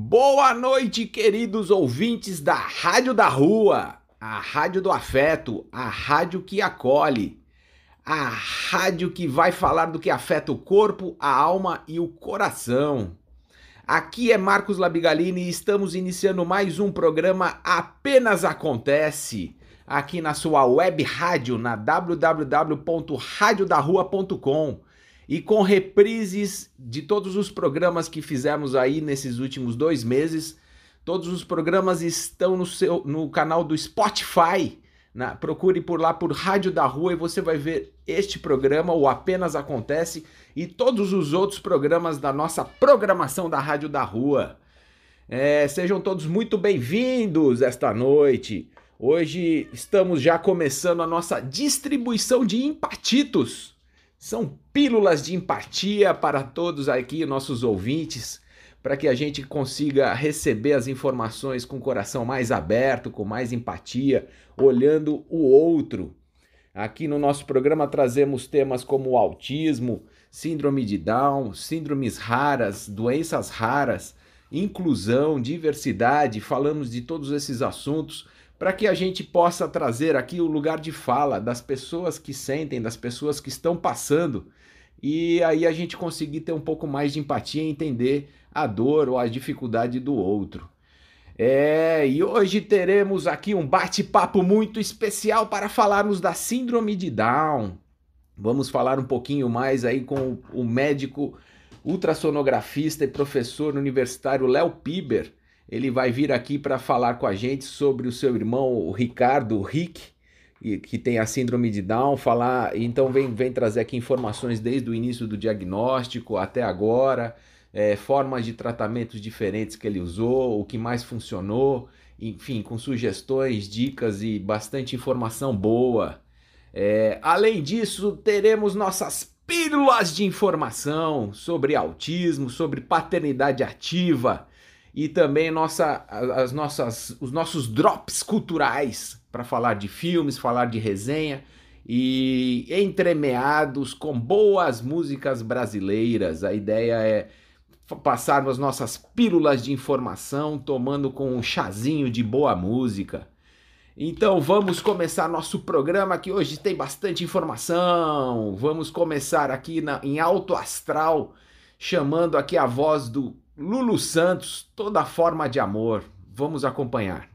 Boa noite, queridos ouvintes da Rádio da Rua, a Rádio do Afeto, a rádio que acolhe, a rádio que vai falar do que afeta o corpo, a alma e o coração. Aqui é Marcos Labigalini e estamos iniciando mais um programa Apenas Acontece, aqui na sua web rádio na www.radiodarrua.com e com reprises de todos os programas que fizemos aí nesses últimos dois meses. Todos os programas estão no, seu, no canal do Spotify. Na, procure por lá por Rádio da Rua e você vai ver este programa, o Apenas Acontece, e todos os outros programas da nossa programação da Rádio da Rua. É, sejam todos muito bem-vindos esta noite. Hoje estamos já começando a nossa distribuição de empatitos. São pílulas de empatia para todos aqui, nossos ouvintes, para que a gente consiga receber as informações com o coração mais aberto, com mais empatia, olhando o outro. Aqui no nosso programa trazemos temas como autismo, síndrome de Down, síndromes raras, doenças raras, inclusão, diversidade, falamos de todos esses assuntos para que a gente possa trazer aqui o lugar de fala das pessoas que sentem, das pessoas que estão passando, e aí a gente conseguir ter um pouco mais de empatia e entender a dor ou a dificuldade do outro. É, e hoje teremos aqui um bate-papo muito especial para falarmos da síndrome de Down. Vamos falar um pouquinho mais aí com o médico ultrassonografista e professor universitário Léo Piber, ele vai vir aqui para falar com a gente sobre o seu irmão, o Ricardo, o Rick, que tem a síndrome de Down, falar, então vem, vem trazer aqui informações desde o início do diagnóstico até agora, é, formas de tratamentos diferentes que ele usou, o que mais funcionou, enfim, com sugestões, dicas e bastante informação boa. É, além disso, teremos nossas pílulas de informação sobre autismo, sobre paternidade ativa, e também nossa, as nossas, os nossos drops culturais para falar de filmes, falar de resenha e entremeados com boas músicas brasileiras. A ideia é passarmos nossas pílulas de informação tomando com um chazinho de boa música. Então vamos começar nosso programa que hoje tem bastante informação. Vamos começar aqui na, em alto astral, chamando aqui a voz do Lulu Santos, toda forma de amor. Vamos acompanhar.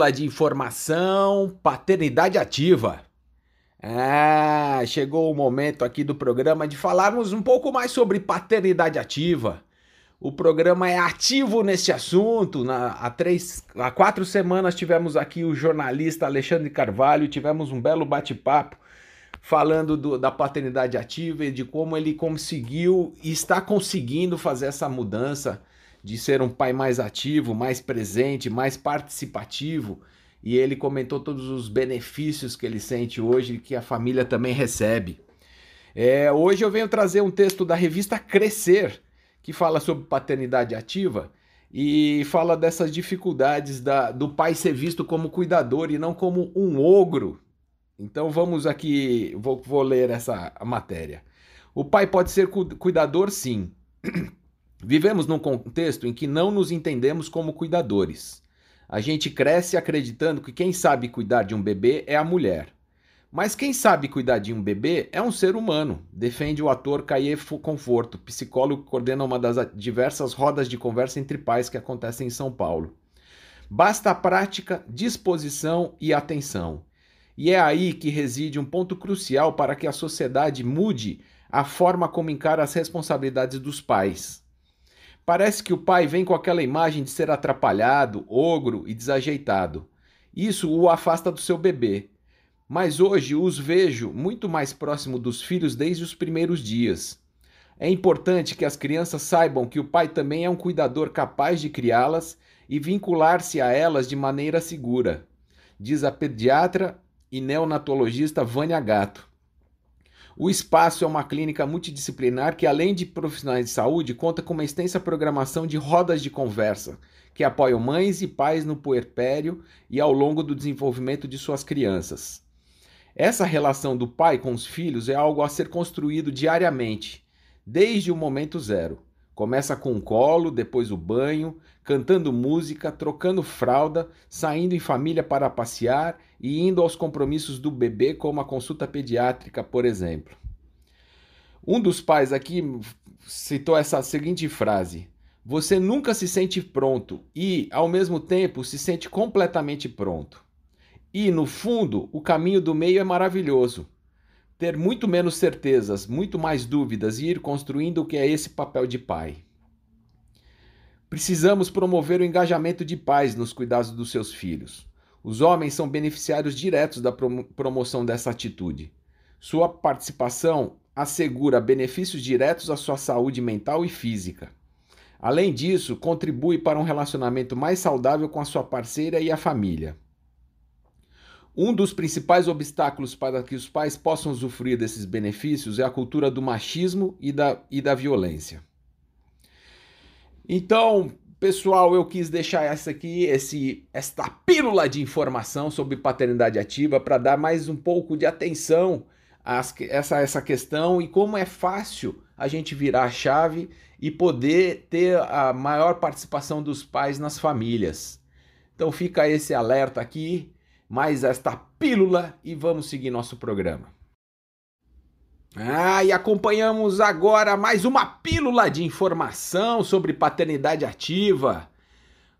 Pílula de informação, paternidade ativa. Ah, chegou o momento aqui do programa de falarmos um pouco mais sobre paternidade ativa. O programa é ativo nesse assunto. Na, há, três, há quatro semanas tivemos aqui o jornalista Alexandre Carvalho, tivemos um belo bate-papo falando do, da paternidade ativa e de como ele conseguiu e está conseguindo fazer essa mudança de ser um pai mais ativo, mais presente, mais participativo. E ele comentou todos os benefícios que ele sente hoje e que a família também recebe. É, hoje eu venho trazer um texto da revista Crescer, que fala sobre paternidade ativa e fala dessas dificuldades da, do pai ser visto como cuidador e não como um ogro. Então vamos aqui, vou, vou ler essa matéria. O pai pode ser cuidador, sim. Vivemos num contexto em que não nos entendemos como cuidadores. A gente cresce acreditando que quem sabe cuidar de um bebê é a mulher. Mas quem sabe cuidar de um bebê é um ser humano, defende o ator Caie Conforto, psicólogo que coordena uma das diversas rodas de conversa entre pais que acontecem em São Paulo. Basta a prática, disposição e atenção. E é aí que reside um ponto crucial para que a sociedade mude a forma como encara as responsabilidades dos pais. Parece que o pai vem com aquela imagem de ser atrapalhado, ogro e desajeitado. Isso o afasta do seu bebê. Mas hoje os vejo muito mais próximo dos filhos desde os primeiros dias. É importante que as crianças saibam que o pai também é um cuidador capaz de criá-las e vincular-se a elas de maneira segura, diz a pediatra e neonatologista Vânia Gato. O Espaço é uma clínica multidisciplinar que, além de profissionais de saúde, conta com uma extensa programação de rodas de conversa, que apoiam mães e pais no puerpério e ao longo do desenvolvimento de suas crianças. Essa relação do pai com os filhos é algo a ser construído diariamente, desde o momento zero. Começa com o colo, depois o banho, cantando música, trocando fralda, saindo em família para passear e indo aos compromissos do bebê, como a consulta pediátrica, por exemplo. Um dos pais aqui citou essa seguinte frase: Você nunca se sente pronto e, ao mesmo tempo, se sente completamente pronto. E, no fundo, o caminho do meio é maravilhoso. Ter muito menos certezas, muito mais dúvidas e ir construindo o que é esse papel de pai. Precisamos promover o engajamento de pais nos cuidados dos seus filhos. Os homens são beneficiários diretos da promoção dessa atitude. Sua participação assegura benefícios diretos à sua saúde mental e física. Além disso, contribui para um relacionamento mais saudável com a sua parceira e a família. Um dos principais obstáculos para que os pais possam usufruir desses benefícios é a cultura do machismo e da, e da violência. Então, pessoal, eu quis deixar essa aqui, esse, esta pílula de informação sobre paternidade ativa para dar mais um pouco de atenção a essa, essa questão e como é fácil a gente virar a chave e poder ter a maior participação dos pais nas famílias. Então fica esse alerta aqui, mais esta pílula e vamos seguir nosso programa. Ah, e acompanhamos agora mais uma pílula de informação sobre paternidade ativa.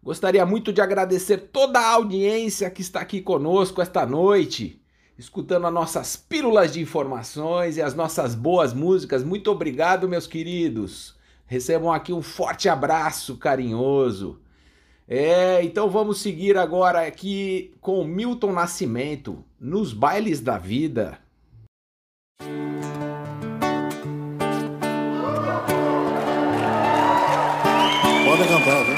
Gostaria muito de agradecer toda a audiência que está aqui conosco esta noite, escutando as nossas pílulas de informações e as nossas boas músicas. Muito obrigado, meus queridos. Recebam aqui um forte abraço carinhoso. É, então vamos seguir agora aqui com Milton Nascimento, nos bailes da vida. Pode cantar, viu?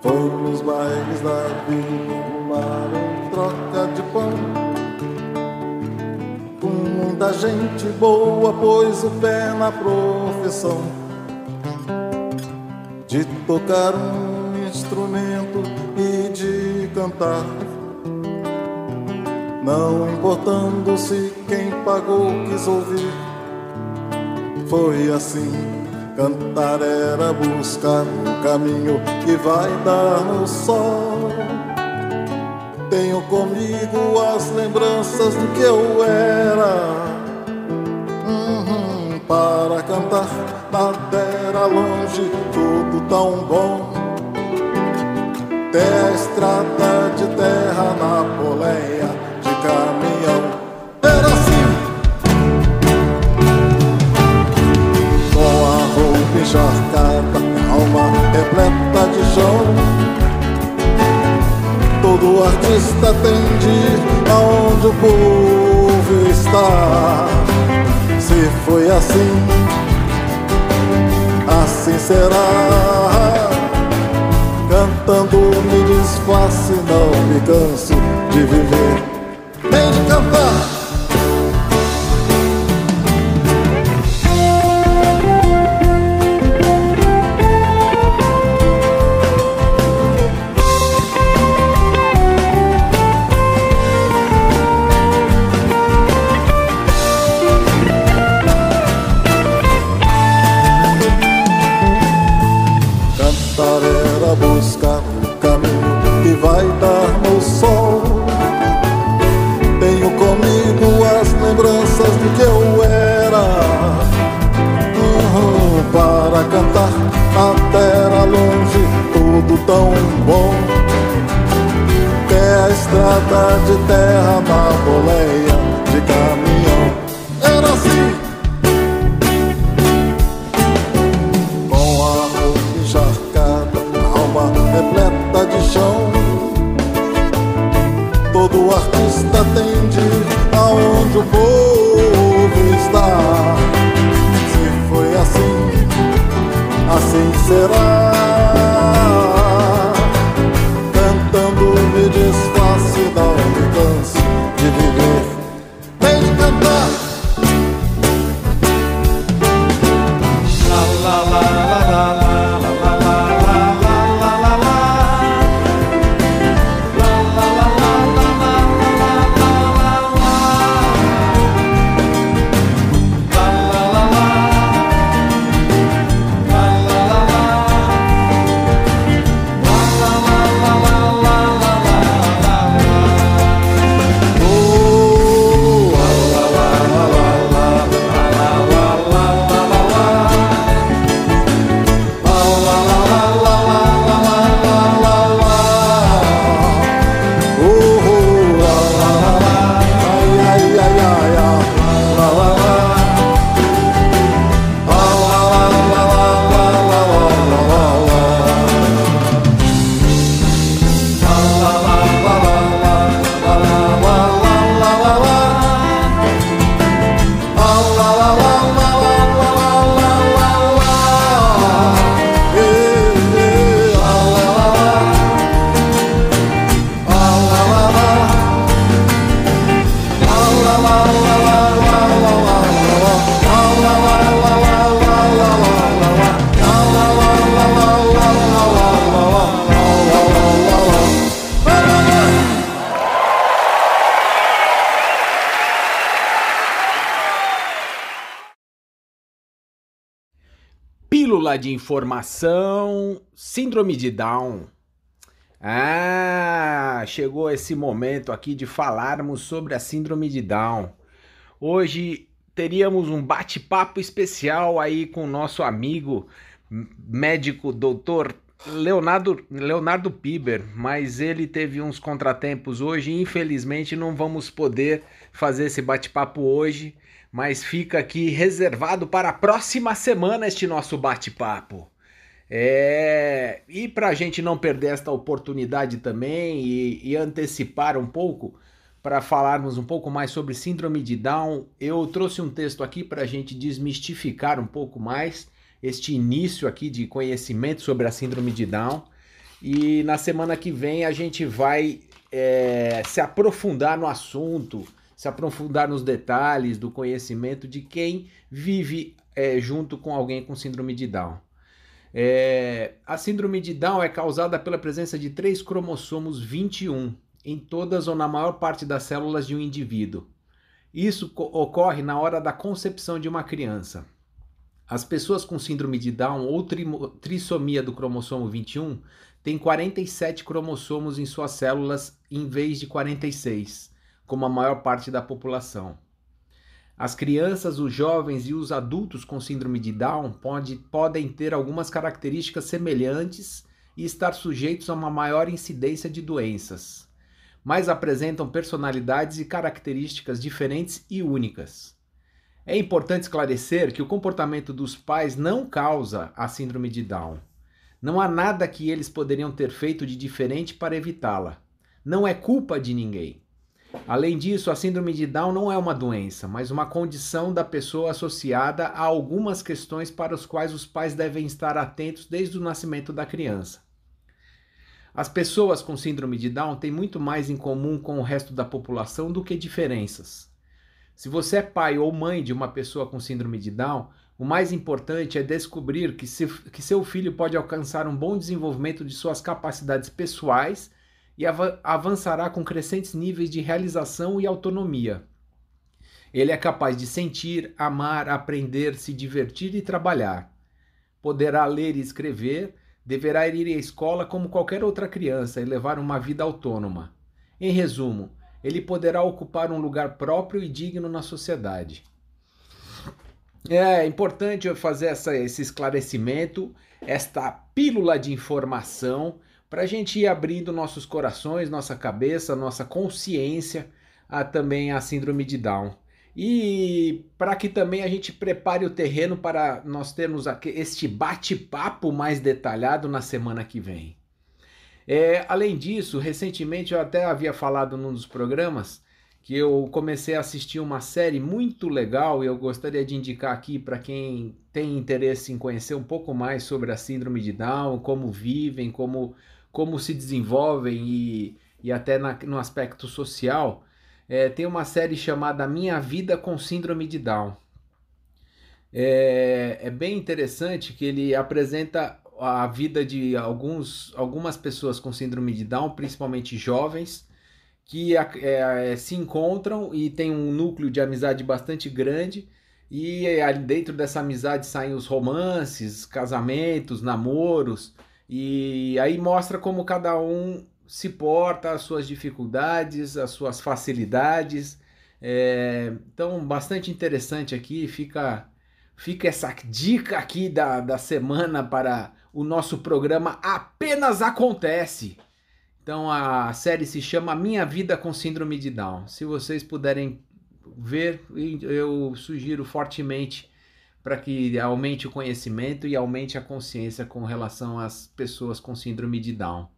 Foi nos bailes da vida arrumaram troca de pão. Com muita gente boa pôs o pé na profissão. De tocar um instrumento e de cantar não importando se quem pagou quis ouvir. Foi assim, cantar era buscar um caminho que vai dar no sol. Tenho comigo as lembranças do que eu era. Uhum, para cantar, nada era longe, tudo tão bom. Até a estrada de terra na poleia encharcada, alma repleta de chão. Todo artista tem de ir aonde o povo está. Se foi assim, assim será. Cantando me desface, não me canso de viver nem de. Cantar De informação: Síndrome de Down. Ah, chegou esse momento aqui de falarmos sobre a Síndrome de Down. Hoje teríamos um bate-papo especial aí com o nosso amigo médico doutor Leonardo, Leonardo Piber, mas ele teve uns contratempos hoje e infelizmente não vamos poder fazer esse bate-papo hoje mas fica aqui reservado para a próxima semana este nosso bate-papo. É... E para a gente não perder esta oportunidade também e, e antecipar um pouco, para falarmos um pouco mais sobre Síndrome de Down, eu trouxe um texto aqui para a gente desmistificar um pouco mais este início aqui de conhecimento sobre a Síndrome de Down. E na semana que vem a gente vai é, se aprofundar no assunto, se aprofundar nos detalhes do conhecimento de quem vive é, junto com alguém com síndrome de Down. É, a síndrome de Down é causada pela presença de três cromossomos 21 em todas ou na maior parte das células de um indivíduo. Isso ocorre na hora da concepção de uma criança. As pessoas com síndrome de Down ou trissomia do cromossomo 21 têm 47 cromossomos em suas células em vez de 46 como a maior parte da população. As crianças, os jovens e os adultos com síndrome de Down pode, podem ter algumas características semelhantes e estar sujeitos a uma maior incidência de doenças, mas apresentam personalidades e características diferentes e únicas. É importante esclarecer que o comportamento dos pais não causa a síndrome de Down. Não há nada que eles poderiam ter feito de diferente para evitá-la. Não é culpa de ninguém. Além disso, a síndrome de Down não é uma doença, mas uma condição da pessoa associada a algumas questões para as quais os pais devem estar atentos desde o nascimento da criança. As pessoas com síndrome de Down têm muito mais em comum com o resto da população do que diferenças. Se você é pai ou mãe de uma pessoa com síndrome de Down, o mais importante é descobrir que, se, que seu filho pode alcançar um bom desenvolvimento de suas capacidades pessoais e avançará com crescentes níveis de realização e autonomia. Ele é capaz de sentir, amar, aprender, se divertir e trabalhar. Poderá ler e escrever, deverá ir à escola como qualquer outra criança e levar uma vida autônoma. Em resumo, ele poderá ocupar um lugar próprio e digno na sociedade. É importante eu fazer essa, esse esclarecimento, esta pílula de informação para a gente ir abrindo nossos corações, nossa cabeça, nossa consciência a também a síndrome de Down. E para que também a gente prepare o terreno para nós termos este bate-papo mais detalhado na semana que vem. É, além disso, recentemente eu até havia falado num dos programas que eu comecei a assistir uma série muito legal e eu gostaria de indicar aqui para quem tem interesse em conhecer um pouco mais sobre a síndrome de Down, como vivem, como como se desenvolvem e, e até na, no aspecto social, é, tem uma série chamada Minha Vida com Síndrome de Down. É, é bem interessante que ele apresenta a vida de alguns, algumas pessoas com síndrome de Down, principalmente jovens, que é, se encontram e tem um núcleo de amizade bastante grande. E ali dentro dessa amizade saem os romances, casamentos, namoros, e aí mostra como cada um se porta, as suas dificuldades, as suas facilidades. É, então, bastante interessante aqui. Fica, fica essa dica aqui da, da semana para o nosso programa Apenas Acontece. Então, a série se chama Minha Vida com Síndrome de Down. Se vocês puderem ver, eu sugiro fortemente para que aumente o conhecimento e aumente a consciência com relação às pessoas com síndrome de Down.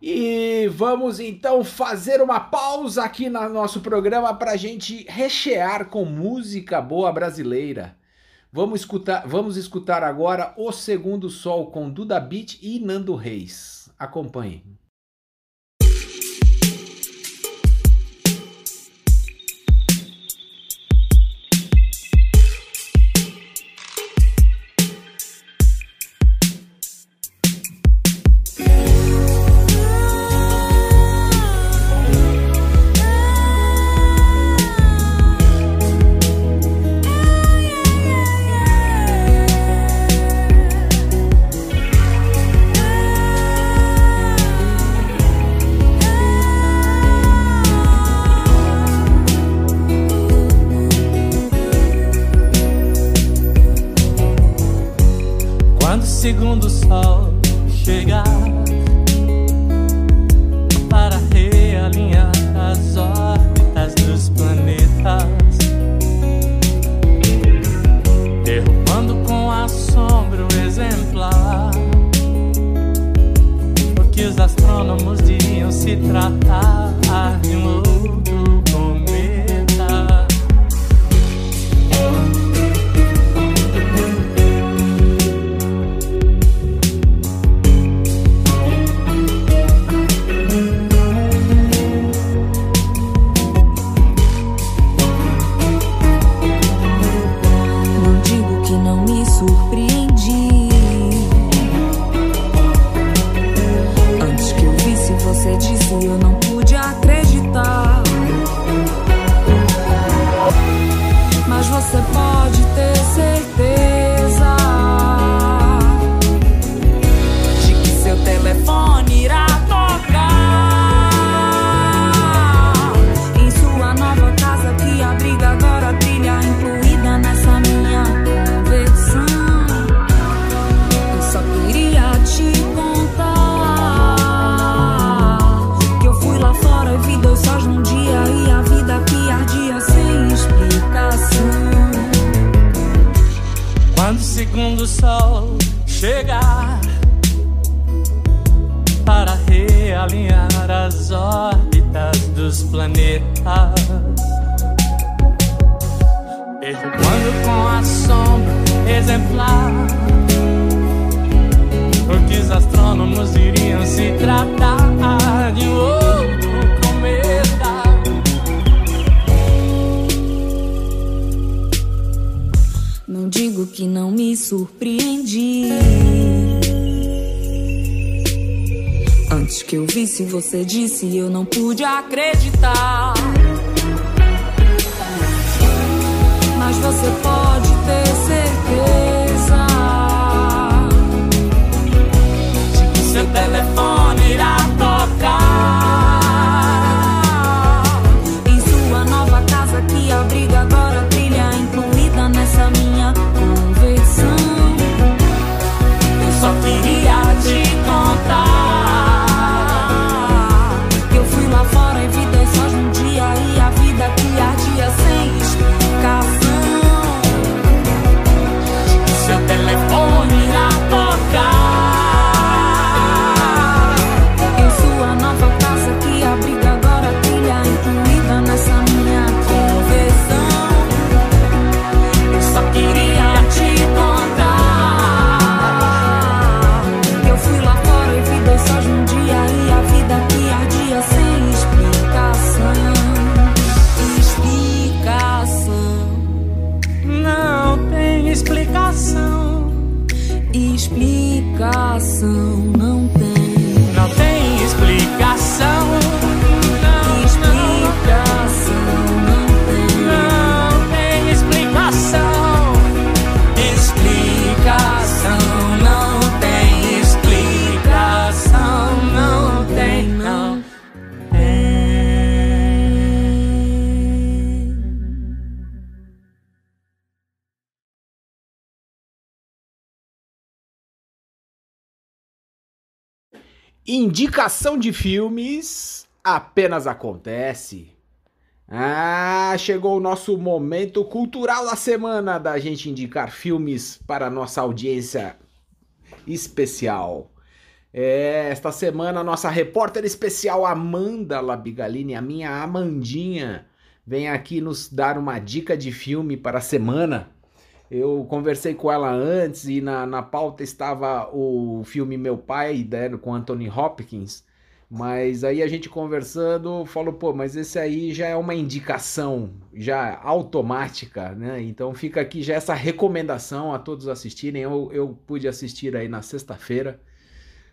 E vamos então fazer uma pausa aqui no nosso programa para a gente rechear com música boa brasileira. Vamos escutar, vamos escutar agora O Segundo Sol com Duda Beat e Nando Reis. Acompanhe. Segundo sol chegar para realinhar as órbitas dos planetas, derrubando com assombro exemplar. O que os astrônomos diriam se tratar de um Visse, você disse, eu não pude acreditar. Mas você pode Indicação de filmes apenas acontece. Ah, chegou o nosso momento cultural da semana da gente indicar filmes para nossa audiência especial. É, esta semana a nossa repórter especial Amanda Labigalini, a minha Amandinha, vem aqui nos dar uma dica de filme para a semana. Eu conversei com ela antes e na, na pauta estava o filme Meu Pai, né, com Anthony Hopkins. Mas aí a gente conversando falou, pô, mas esse aí já é uma indicação já automática, né? Então fica aqui já essa recomendação a todos assistirem. Eu, eu pude assistir aí na sexta-feira.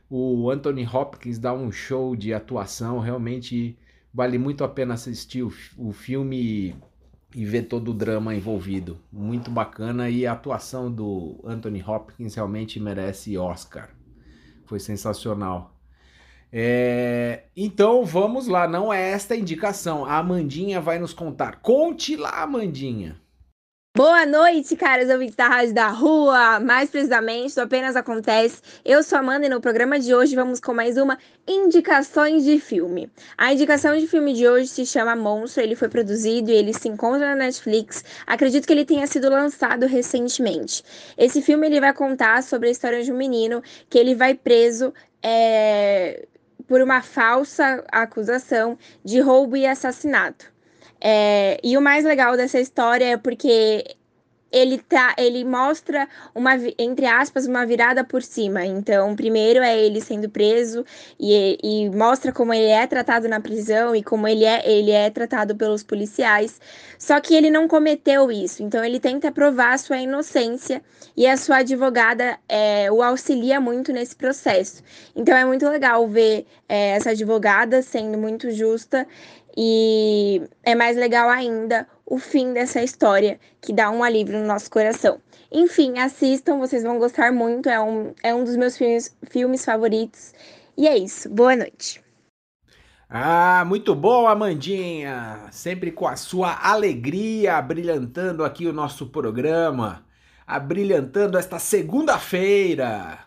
O Anthony Hopkins dá um show de atuação, realmente vale muito a pena assistir o, o filme e ver todo o drama envolvido. Muito bacana e a atuação do Anthony Hopkins realmente merece Oscar. Foi sensacional. É, então vamos lá, não é esta a indicação. A Amandinha vai nos contar. Conte lá, Amandinha. Boa noite, caras ouvintes da Rádio da Rua, mais precisamente do Apenas Acontece. Eu sou a Amanda e no programa de hoje vamos com mais uma Indicações de Filme. A indicação de filme de hoje se chama Monstro, ele foi produzido e ele se encontra na Netflix. Acredito que ele tenha sido lançado recentemente. Esse filme ele vai contar sobre a história de um menino que ele vai preso é, por uma falsa acusação de roubo e assassinato. É, e o mais legal dessa história é porque ele tá, ele mostra uma, entre aspas, uma virada por cima. Então, primeiro é ele sendo preso e, e, mostra como ele é tratado na prisão e como ele é, ele é tratado pelos policiais. Só que ele não cometeu isso. Então, ele tenta provar sua inocência e a sua advogada é, o auxilia muito nesse processo. Então, é muito legal ver é, essa advogada sendo muito justa e é mais legal ainda o fim dessa história, que dá um alívio no nosso coração. Enfim, assistam, vocês vão gostar muito, é um, é um dos meus filmes, filmes favoritos. E é isso, boa noite. Ah, muito bom, Amandinha! Sempre com a sua alegria, brilhantando aqui o nosso programa, abrilhantando esta segunda-feira.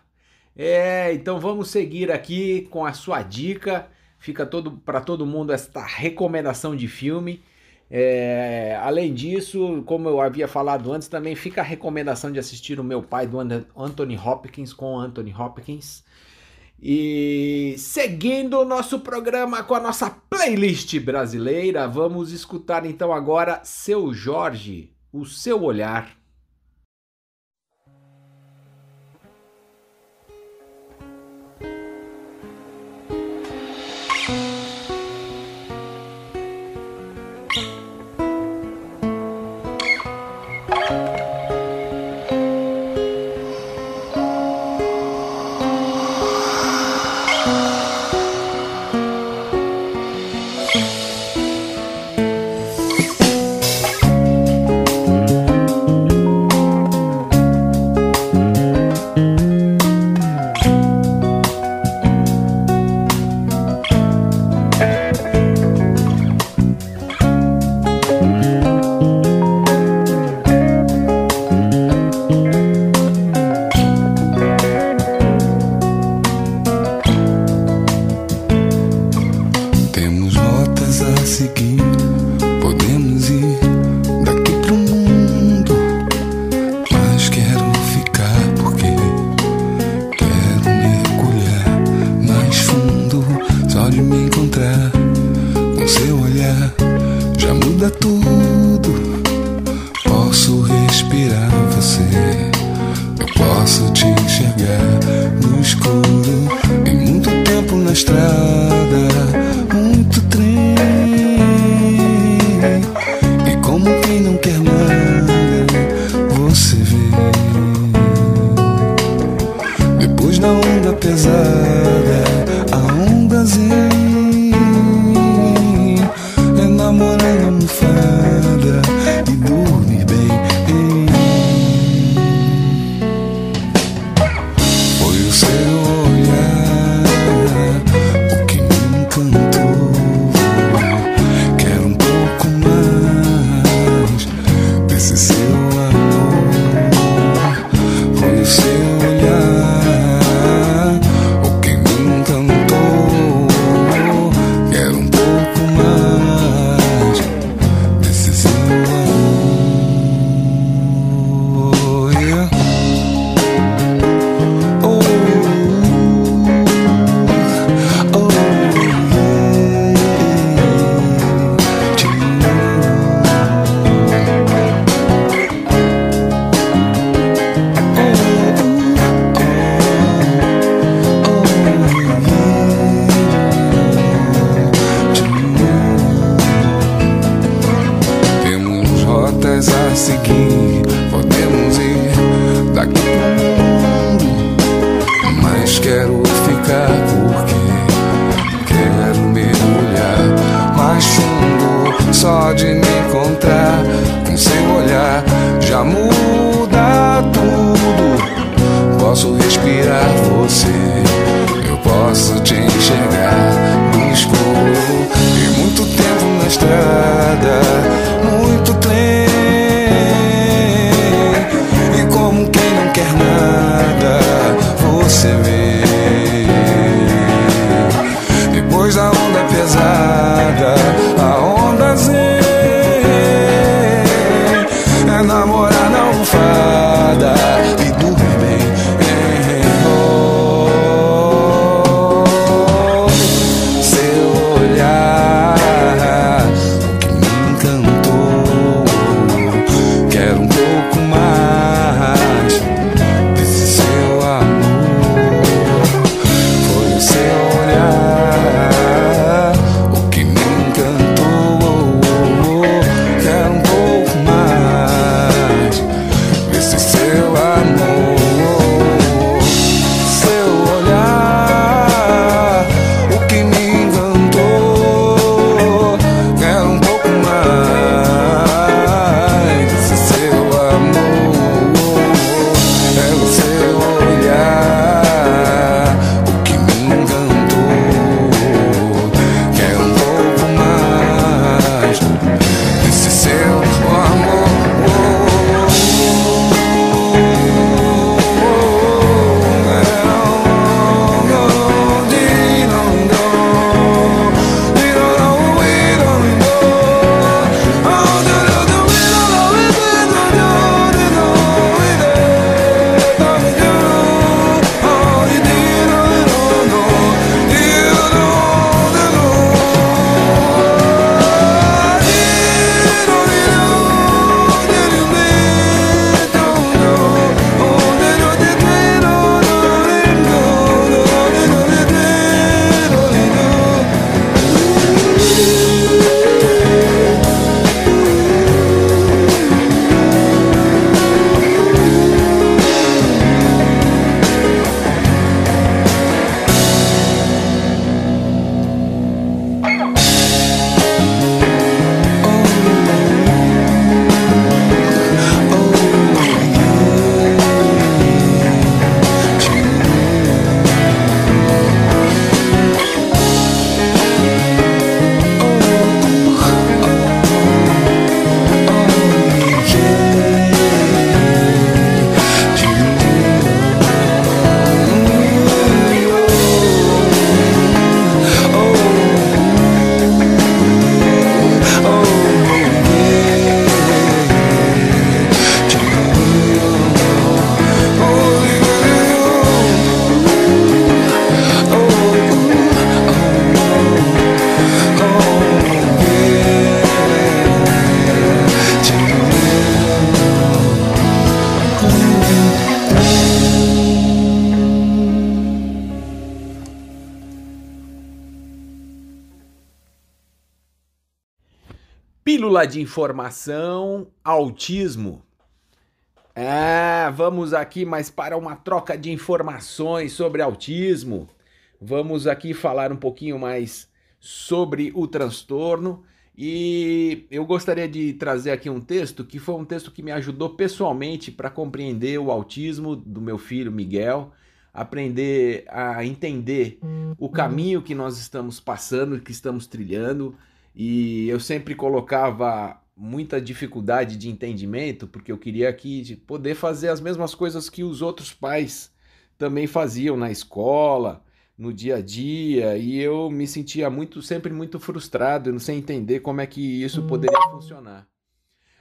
É, então vamos seguir aqui com a sua dica. Fica todo para todo mundo esta recomendação de filme. É, além disso, como eu havia falado antes, também fica a recomendação de assistir o meu pai do Anthony Hopkins com Anthony Hopkins. E seguindo o nosso programa com a nossa playlist brasileira, vamos escutar então agora Seu Jorge, o seu olhar. Pílula de informação, autismo. Ah, vamos aqui mais para uma troca de informações sobre autismo. Vamos aqui falar um pouquinho mais sobre o transtorno e eu gostaria de trazer aqui um texto que foi um texto que me ajudou pessoalmente para compreender o autismo do meu filho Miguel, aprender a entender o caminho que nós estamos passando, que estamos trilhando, e eu sempre colocava muita dificuldade de entendimento, porque eu queria aqui poder fazer as mesmas coisas que os outros pais também faziam na escola, no dia a dia, e eu me sentia muito sempre muito frustrado, não sei entender como é que isso poderia funcionar.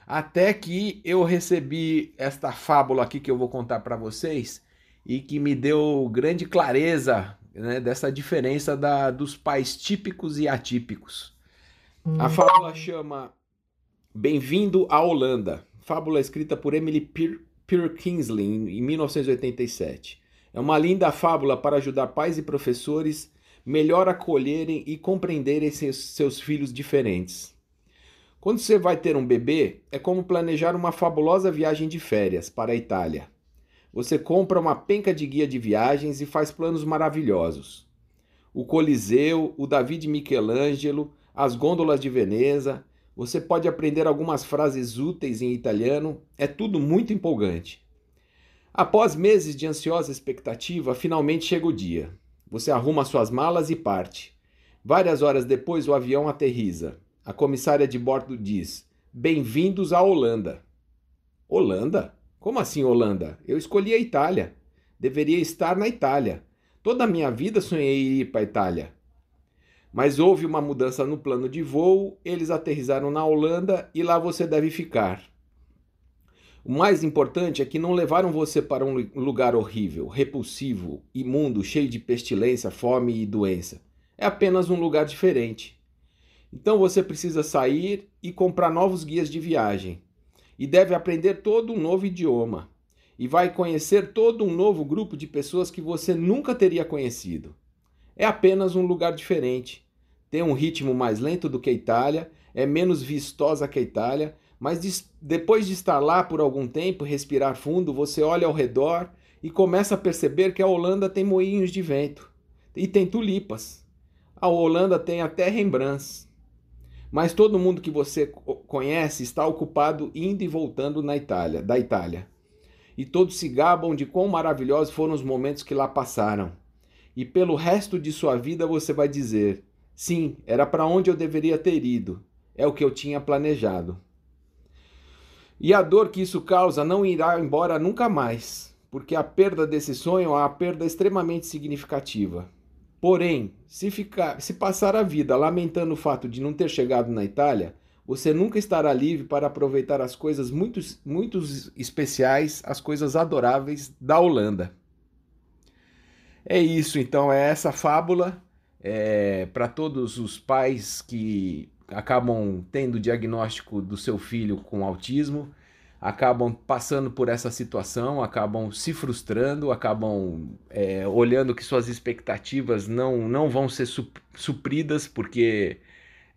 Até que eu recebi esta fábula aqui que eu vou contar para vocês e que me deu grande clareza né, dessa diferença da, dos pais típicos e atípicos. A fábula chama Bem-vindo à Holanda. Fábula escrita por Emily Peer, Peer Kingsley em 1987. É uma linda fábula para ajudar pais e professores melhor acolherem e compreenderem seus, seus filhos diferentes. Quando você vai ter um bebê, é como planejar uma fabulosa viagem de férias para a Itália. Você compra uma penca de guia de viagens e faz planos maravilhosos. O Coliseu, o Davi de Michelangelo, as gôndolas de Veneza, você pode aprender algumas frases úteis em italiano, é tudo muito empolgante. Após meses de ansiosa expectativa, finalmente chega o dia. Você arruma suas malas e parte. Várias horas depois, o avião aterriza. A comissária de bordo diz: Bem-vindos à Holanda. Holanda? Como assim Holanda? Eu escolhi a Itália. Deveria estar na Itália. Toda a minha vida sonhei ir para a Itália. Mas houve uma mudança no plano de voo, eles aterrizaram na Holanda e lá você deve ficar. O mais importante é que não levaram você para um lugar horrível, repulsivo, imundo, cheio de pestilência, fome e doença. É apenas um lugar diferente. Então você precisa sair e comprar novos guias de viagem. E deve aprender todo um novo idioma. E vai conhecer todo um novo grupo de pessoas que você nunca teria conhecido. É apenas um lugar diferente. Tem um ritmo mais lento do que a Itália, é menos vistosa que a Itália, mas depois de estar lá por algum tempo, respirar fundo, você olha ao redor e começa a perceber que a Holanda tem moinhos de vento e tem tulipas. A Holanda tem até Rembrandts. Mas todo mundo que você conhece está ocupado indo e voltando na Itália, da Itália. E todos se gabam de quão maravilhosos foram os momentos que lá passaram. E pelo resto de sua vida você vai dizer: sim, era para onde eu deveria ter ido. É o que eu tinha planejado. E a dor que isso causa não irá embora nunca mais, porque a perda desse sonho é uma perda extremamente significativa. Porém, se, ficar, se passar a vida lamentando o fato de não ter chegado na Itália, você nunca estará livre para aproveitar as coisas muito, muito especiais, as coisas adoráveis da Holanda. É isso, então, é essa fábula é, para todos os pais que acabam tendo o diagnóstico do seu filho com autismo, acabam passando por essa situação, acabam se frustrando, acabam é, olhando que suas expectativas não, não vão ser supridas, porque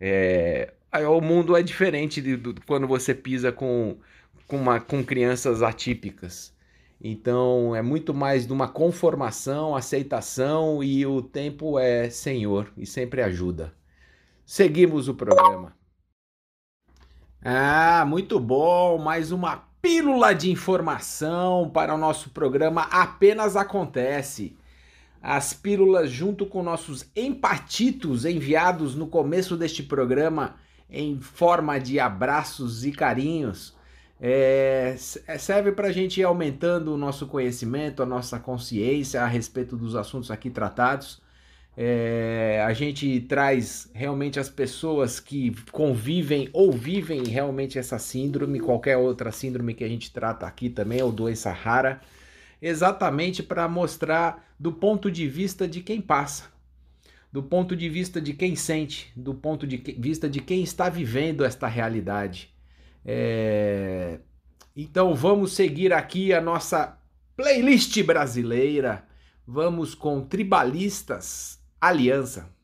é, o mundo é diferente de, de, quando você pisa com, com, uma, com crianças atípicas. Então é muito mais de uma conformação, aceitação e o tempo é Senhor e sempre ajuda. Seguimos o programa. Ah, muito bom! Mais uma pílula de informação para o nosso programa Apenas Acontece. As pílulas, junto com nossos empatitos enviados no começo deste programa em forma de abraços e carinhos, é, serve para a gente ir aumentando o nosso conhecimento, a nossa consciência a respeito dos assuntos aqui tratados é, a gente traz realmente as pessoas que convivem ou vivem realmente essa síndrome, qualquer outra síndrome que a gente trata aqui também, ou doença rara, exatamente para mostrar do ponto de vista de quem passa, do ponto de vista de quem sente, do ponto de vista de quem está vivendo esta realidade. É... Então vamos seguir aqui a nossa playlist brasileira. Vamos com tribalistas aliança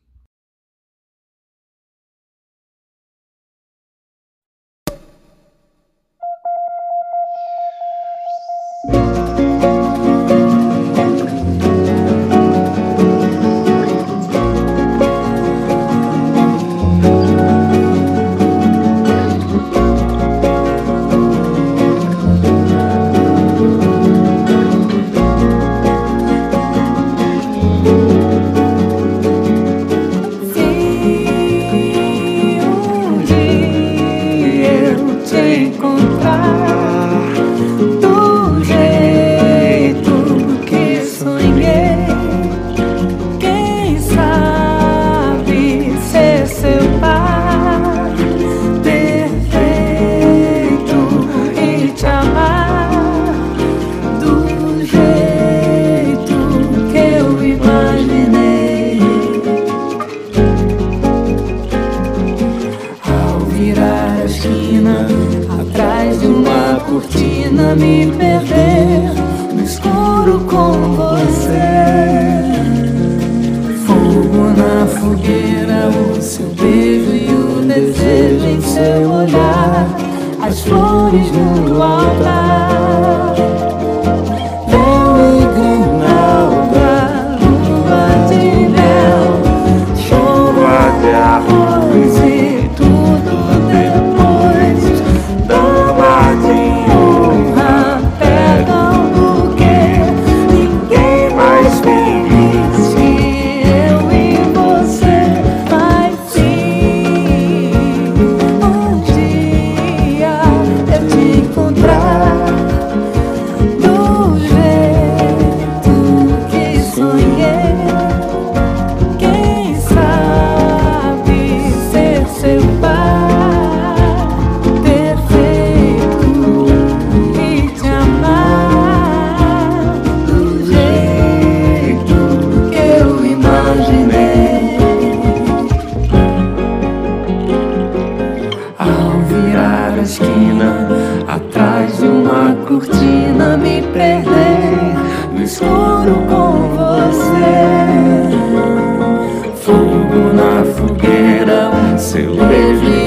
soon.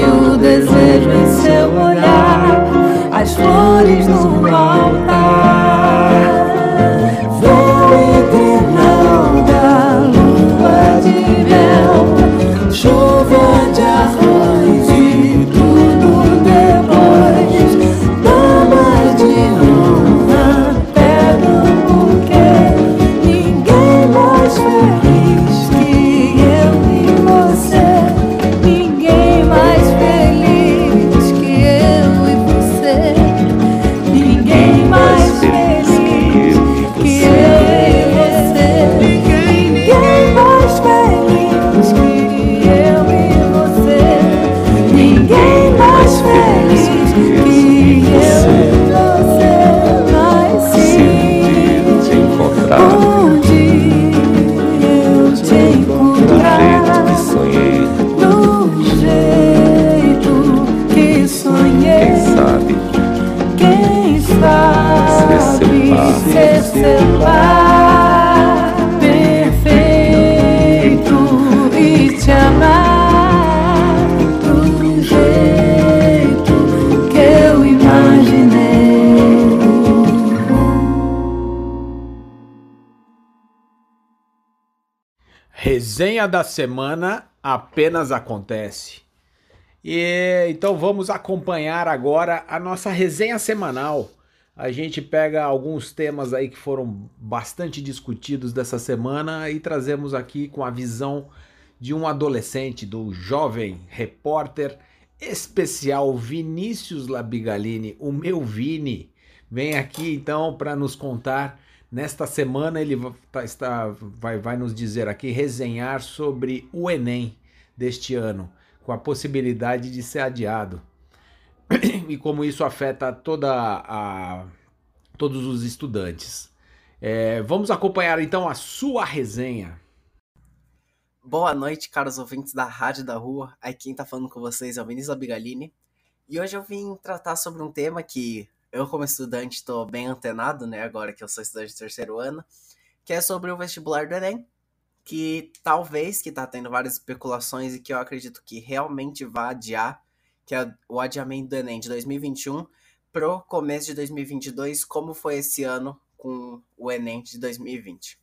Da semana apenas acontece. E então vamos acompanhar agora a nossa resenha semanal. A gente pega alguns temas aí que foram bastante discutidos dessa semana e trazemos aqui com a visão de um adolescente, do jovem repórter especial Vinícius Labigalini, o meu Vini. Vem aqui então para nos contar Nesta semana ele tá- está, vai, vai nos dizer aqui, resenhar sobre o Enem deste ano, com a possibilidade de ser adiado. e como isso afeta toda a, todos os estudantes. É, vamos acompanhar então a sua resenha. Boa noite, caros ouvintes da Rádio da Rua. Aqui quem tá falando com vocês é o Vinícius Abigalini. E hoje eu vim tratar sobre um tema que eu, como estudante, estou bem antenado, né? Agora que eu sou estudante de terceiro ano, que é sobre o vestibular do Enem. Que talvez, que tá tendo várias especulações e que eu acredito que realmente vai adiar, que é o adiamento do Enem de 2021 pro começo de 2022, como foi esse ano com o Enem de 2020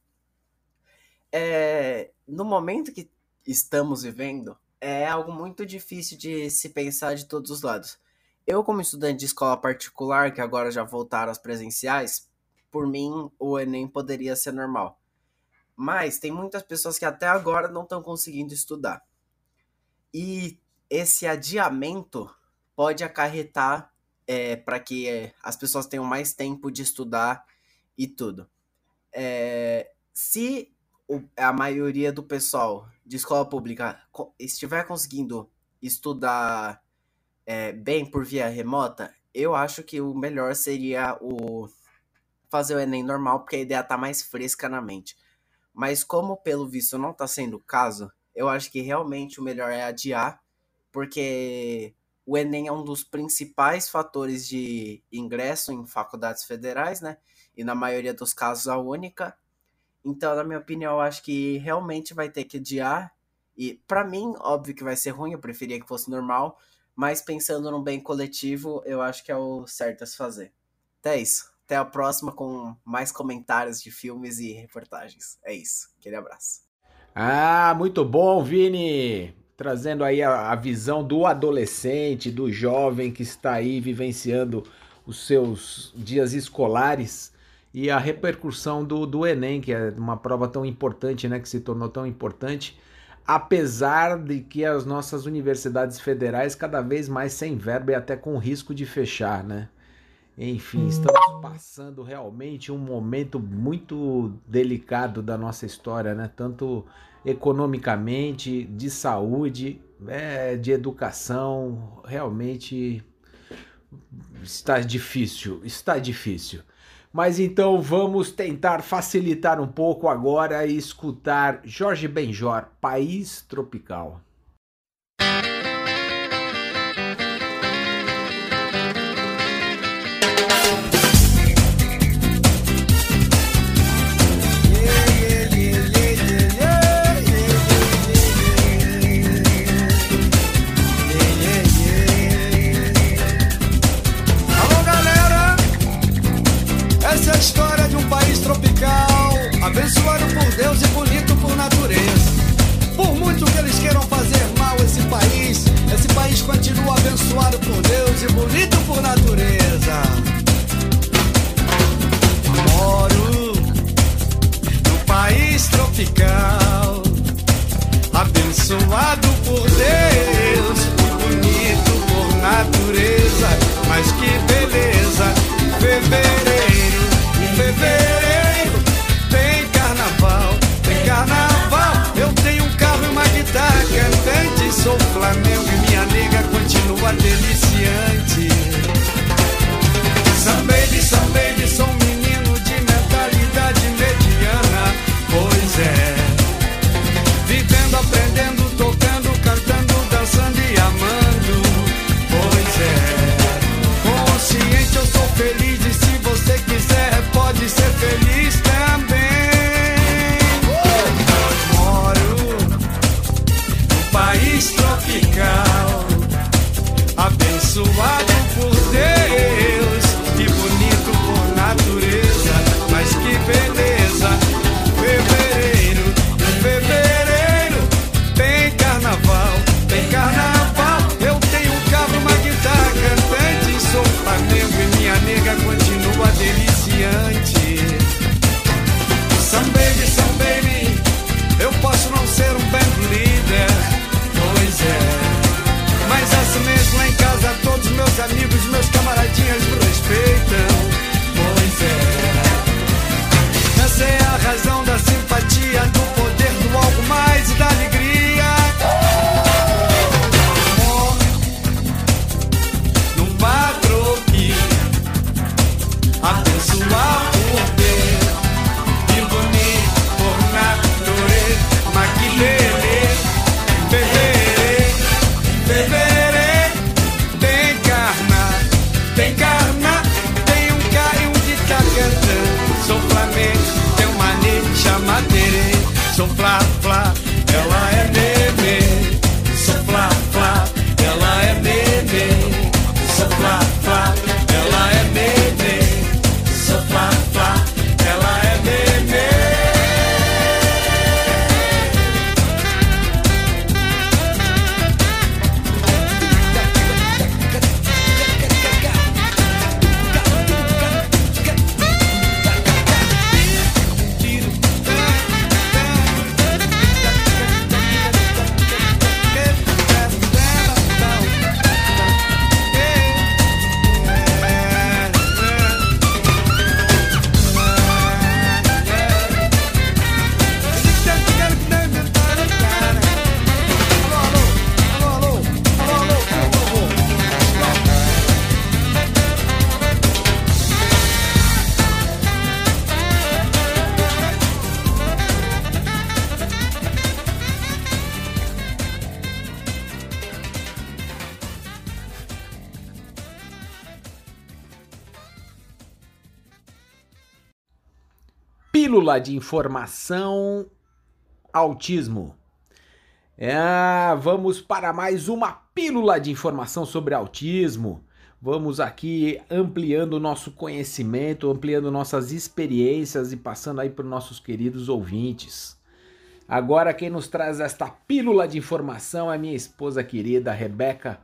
é, no momento que estamos vivendo, é algo muito difícil de se pensar de todos os lados. Eu, como estudante de escola particular, que agora já voltaram às presenciais, por mim, o Enem poderia ser normal. Mas tem muitas pessoas que até agora não estão conseguindo estudar. E esse adiamento pode acarretar para que é, as pessoas tenham mais tempo de estudar e tudo. É, se o- a maioria do pessoal de escola pública estiver conseguindo estudar é, bem por via remota, eu acho que o melhor seria o fazer o Enem normal, porque a ideia tá mais fresca na mente. Mas como pelo visto não tá sendo o caso, eu acho que realmente o melhor é adiar, porque o Enem é um dos principais fatores de ingresso em faculdades federais, né? E na maioria dos casos a única. Então, na minha opinião, eu acho que realmente vai ter que adiar. E pra mim, óbvio que vai ser ruim, eu preferia que fosse normal, mas pensando no bem coletivo, eu acho que é o certo a se fazer. Até isso. Até a próxima com mais comentários de filmes e reportagens. É isso. Aquele abraço. Ah, muito bom, Vini! Trazendo aí a, a visão do adolescente, do jovem que está aí vivenciando os seus dias escolares e a repercussão do, do Enem, que é uma prova tão importante, né? Que se tornou tão importante, apesar de que as nossas universidades federais cada vez mais sem verba e até com risco de fechar, né? Enfim, estamos passando realmente um momento muito delicado da nossa história, né? Tanto economicamente, de saúde, é, de educação, realmente está difícil, está difícil. Mas então vamos tentar facilitar um pouco agora e escutar Jorge Benjor, País Tropical. De informação autismo. É, vamos para mais uma pílula de informação sobre autismo. Vamos aqui ampliando o nosso conhecimento, ampliando nossas experiências e passando aí para os nossos queridos ouvintes. Agora quem nos traz esta pílula de informação é minha esposa querida Rebeca,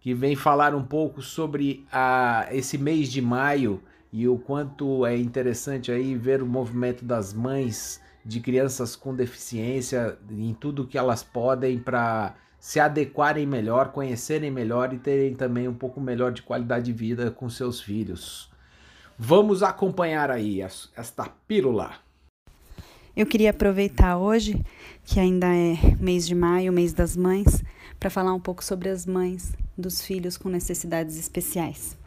que vem falar um pouco sobre a, esse mês de maio e o quanto é interessante aí ver o movimento das mães de crianças com deficiência em tudo que elas podem para se adequarem melhor, conhecerem melhor e terem também um pouco melhor de qualidade de vida com seus filhos. Vamos acompanhar aí esta pílula. Eu queria aproveitar hoje, que ainda é mês de maio, mês das mães, para falar um pouco sobre as mães dos filhos com necessidades especiais,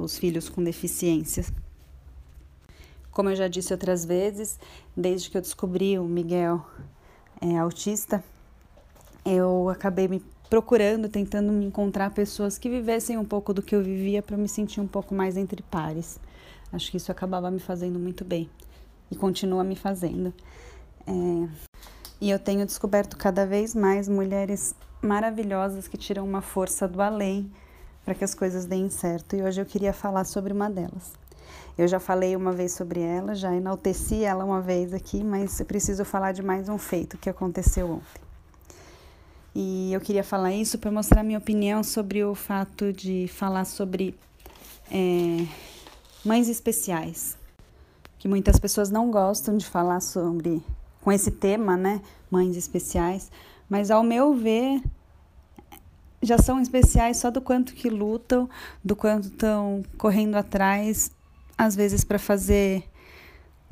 os filhos com deficiências. Como eu já disse outras vezes, desde que eu descobri o Miguel é, autista, eu acabei me procurando, tentando me encontrar pessoas que vivessem um pouco do que eu vivia para me sentir um pouco mais entre pares. Acho que isso acabava me fazendo muito bem e continua me fazendo. É, e eu tenho descoberto cada vez mais mulheres maravilhosas que tiram uma força do além para que as coisas deem certo. E hoje eu queria falar sobre uma delas. Eu já falei uma vez sobre ela, já enalteci ela uma vez aqui, mas eu preciso falar de mais um feito que aconteceu ontem. E eu queria falar isso para mostrar minha opinião sobre o fato de falar sobre é, mães especiais, que muitas pessoas não gostam de falar sobre com esse tema, né? Mães especiais, mas ao meu ver já são especiais só do quanto que lutam, do quanto estão correndo atrás às vezes para fazer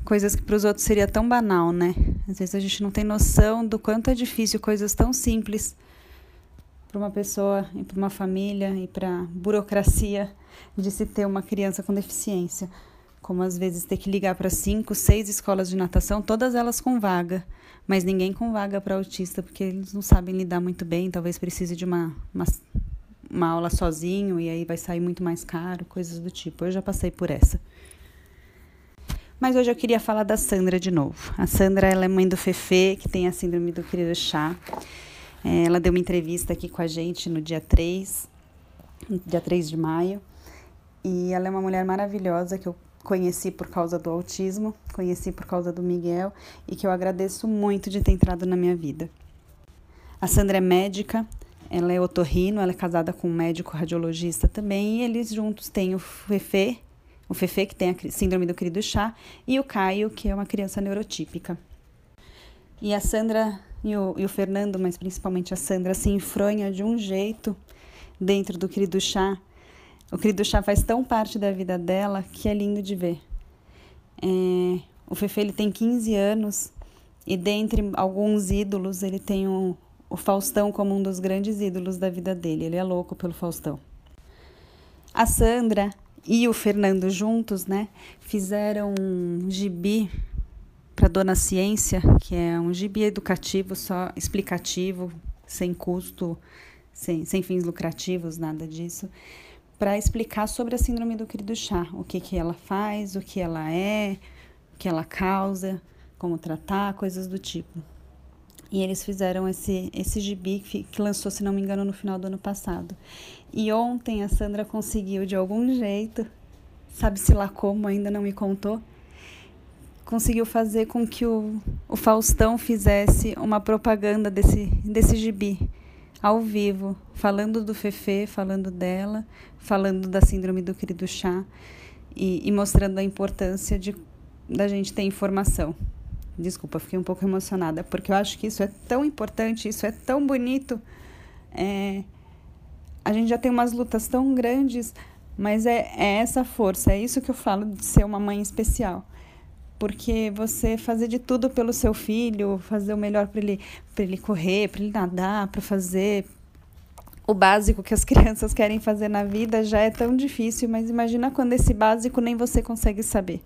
coisas que para os outros seria tão banal, né? Às vezes a gente não tem noção do quanto é difícil coisas tão simples para uma pessoa e para uma família e para burocracia de se ter uma criança com deficiência, como às vezes ter que ligar para cinco, seis escolas de natação, todas elas com vaga, mas ninguém com vaga para autista porque eles não sabem lidar muito bem, talvez precise de uma, uma uma aula sozinho e aí vai sair muito mais caro, coisas do tipo. Eu já passei por essa. Mas hoje eu queria falar da Sandra de novo. A Sandra ela é mãe do Fefe, que tem a síndrome do querido chá. É, ela deu uma entrevista aqui com a gente no dia 3, dia 3 de maio. E ela é uma mulher maravilhosa que eu conheci por causa do autismo, conheci por causa do Miguel e que eu agradeço muito de ter entrado na minha vida. A Sandra é médica, ela é otorrino, ela é casada com um médico radiologista também, e eles juntos têm o Fefe, o Fefe, que tem a síndrome do querido chá, e o Caio, que é uma criança neurotípica. E a Sandra e o, e o Fernando, mas principalmente a Sandra, se enfronha de um jeito dentro do querido chá. O querido chá faz tão parte da vida dela que é lindo de ver. É, o Fefe ele tem 15 anos e dentre alguns ídolos ele tem um, o Faustão como um dos grandes ídolos da vida dele. Ele é louco pelo Faustão. A Sandra e o Fernando juntos, né, fizeram um gibi para Dona Ciência, que é um gibi educativo, só explicativo, sem custo, sem, sem fins lucrativos, nada disso, para explicar sobre a síndrome do querido chá, o que, que ela faz, o que ela é, o que ela causa, como tratar, coisas do tipo. E eles fizeram esse, esse gibi que, lançou, se não me engano, no final do ano passado. E ontem a Sandra conseguiu, de algum jeito, sabe-se lá como, ainda não me contou, conseguiu fazer com que o, o Faustão fizesse uma propaganda desse, desse gibi ao vivo, falando do Fefe, falando dela, falando da síndrome do querido chá e, e mostrando a importância de da gente ter informação. Desculpa, fiquei um pouco emocionada, porque eu acho que isso é tão importante, isso é tão bonito. É, a gente já tem umas lutas tão grandes, mas é, é essa força, é isso que eu falo de ser uma mãe especial. Porque você fazer de tudo pelo seu filho, fazer o melhor para ele, ele correr, para ele nadar, para fazer o básico que as crianças querem fazer na vida já é tão difícil, mas imagina quando esse básico nem você consegue saber.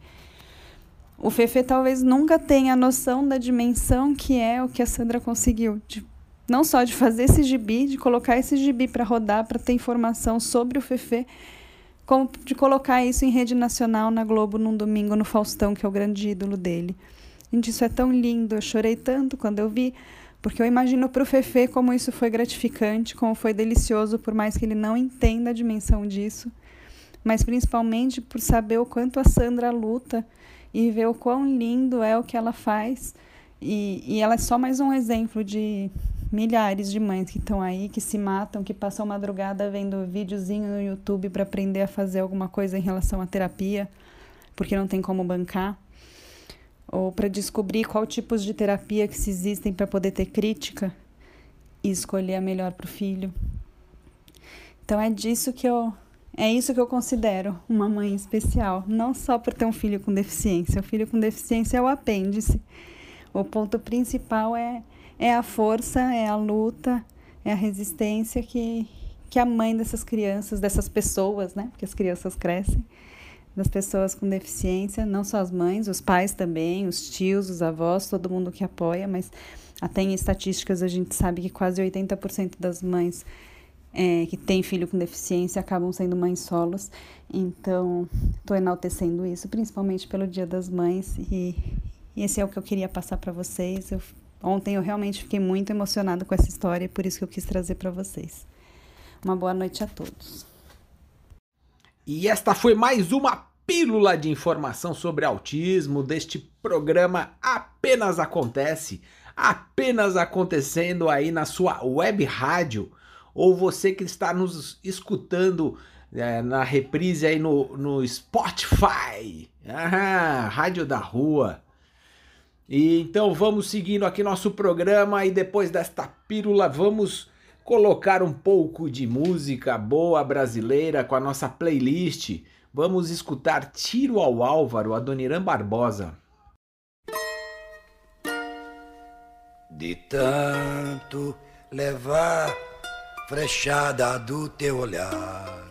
O Fefe talvez nunca tenha a noção da dimensão que é o que a Sandra conseguiu. De, não só de fazer esse gibi, de colocar esse gibi para rodar, para ter informação sobre o Fefe, como de colocar isso em rede nacional na Globo num domingo no Faustão, que é o grande ídolo dele. Gente, isso é tão lindo. Eu chorei tanto quando eu vi, porque eu imagino para o Fefe como isso foi gratificante, como foi delicioso, por mais que ele não entenda a dimensão disso, mas principalmente por saber o quanto a Sandra luta e ver o quão lindo é o que ela faz. E, e ela é só mais um exemplo de milhares de mães que estão aí, que se matam, que passam madrugada vendo videozinho no YouTube para aprender a fazer alguma coisa em relação à terapia, porque não tem como bancar, ou para descobrir qual tipos de terapia que existem para poder ter crítica e escolher a melhor para o filho. Então é disso que eu é isso que eu considero uma mãe especial, não só por ter um filho com deficiência. O filho com deficiência é o apêndice. O ponto principal é, é a força, é a luta, é a resistência que, que a mãe dessas crianças, dessas pessoas, né? Porque as crianças crescem, das pessoas com deficiência, não só as mães, os pais também, os tios, os avós, todo mundo que apoia, mas até em estatísticas a gente sabe que quase 80% das mães é, que têm filho com deficiência acabam sendo mães solos. Então, estou enaltecendo isso, principalmente pelo Dia das Mães. E, e esse é o que eu queria passar para vocês. Eu, ontem eu realmente fiquei muito emocionada com essa história, por isso que eu quis trazer para vocês. Uma boa noite a todos. E esta foi mais uma pílula de informação sobre autismo deste programa Apenas Acontece, apenas acontecendo aí na sua web rádio, ou você que está nos escutando é, na reprise aí no, no Spotify, ah, Rádio da Rua. E então vamos seguindo aqui nosso programa e depois desta pílula vamos colocar um pouco de música boa brasileira com a nossa playlist. Vamos escutar Tiro ao Álvaro, Adoniran Barbosa. De tanto levar frechada do teu olhar.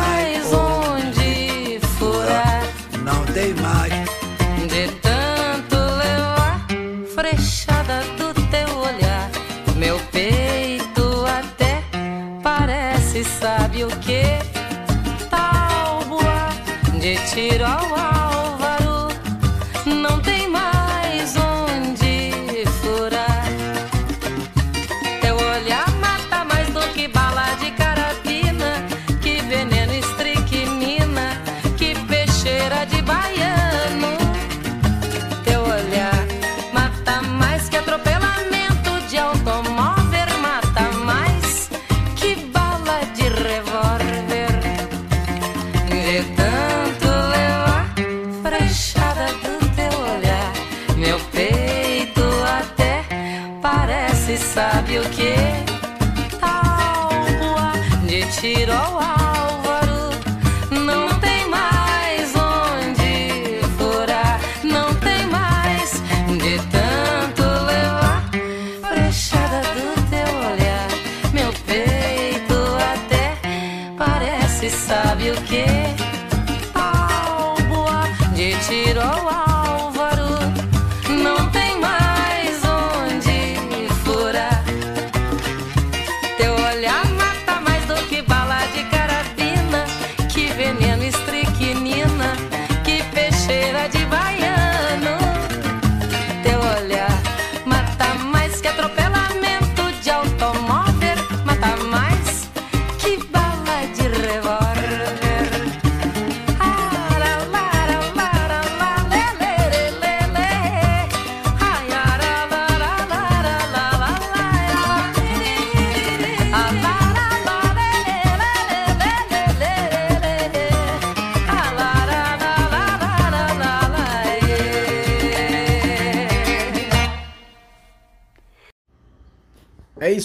de tiro sabe o que? Tábua de tiro ao álvaro,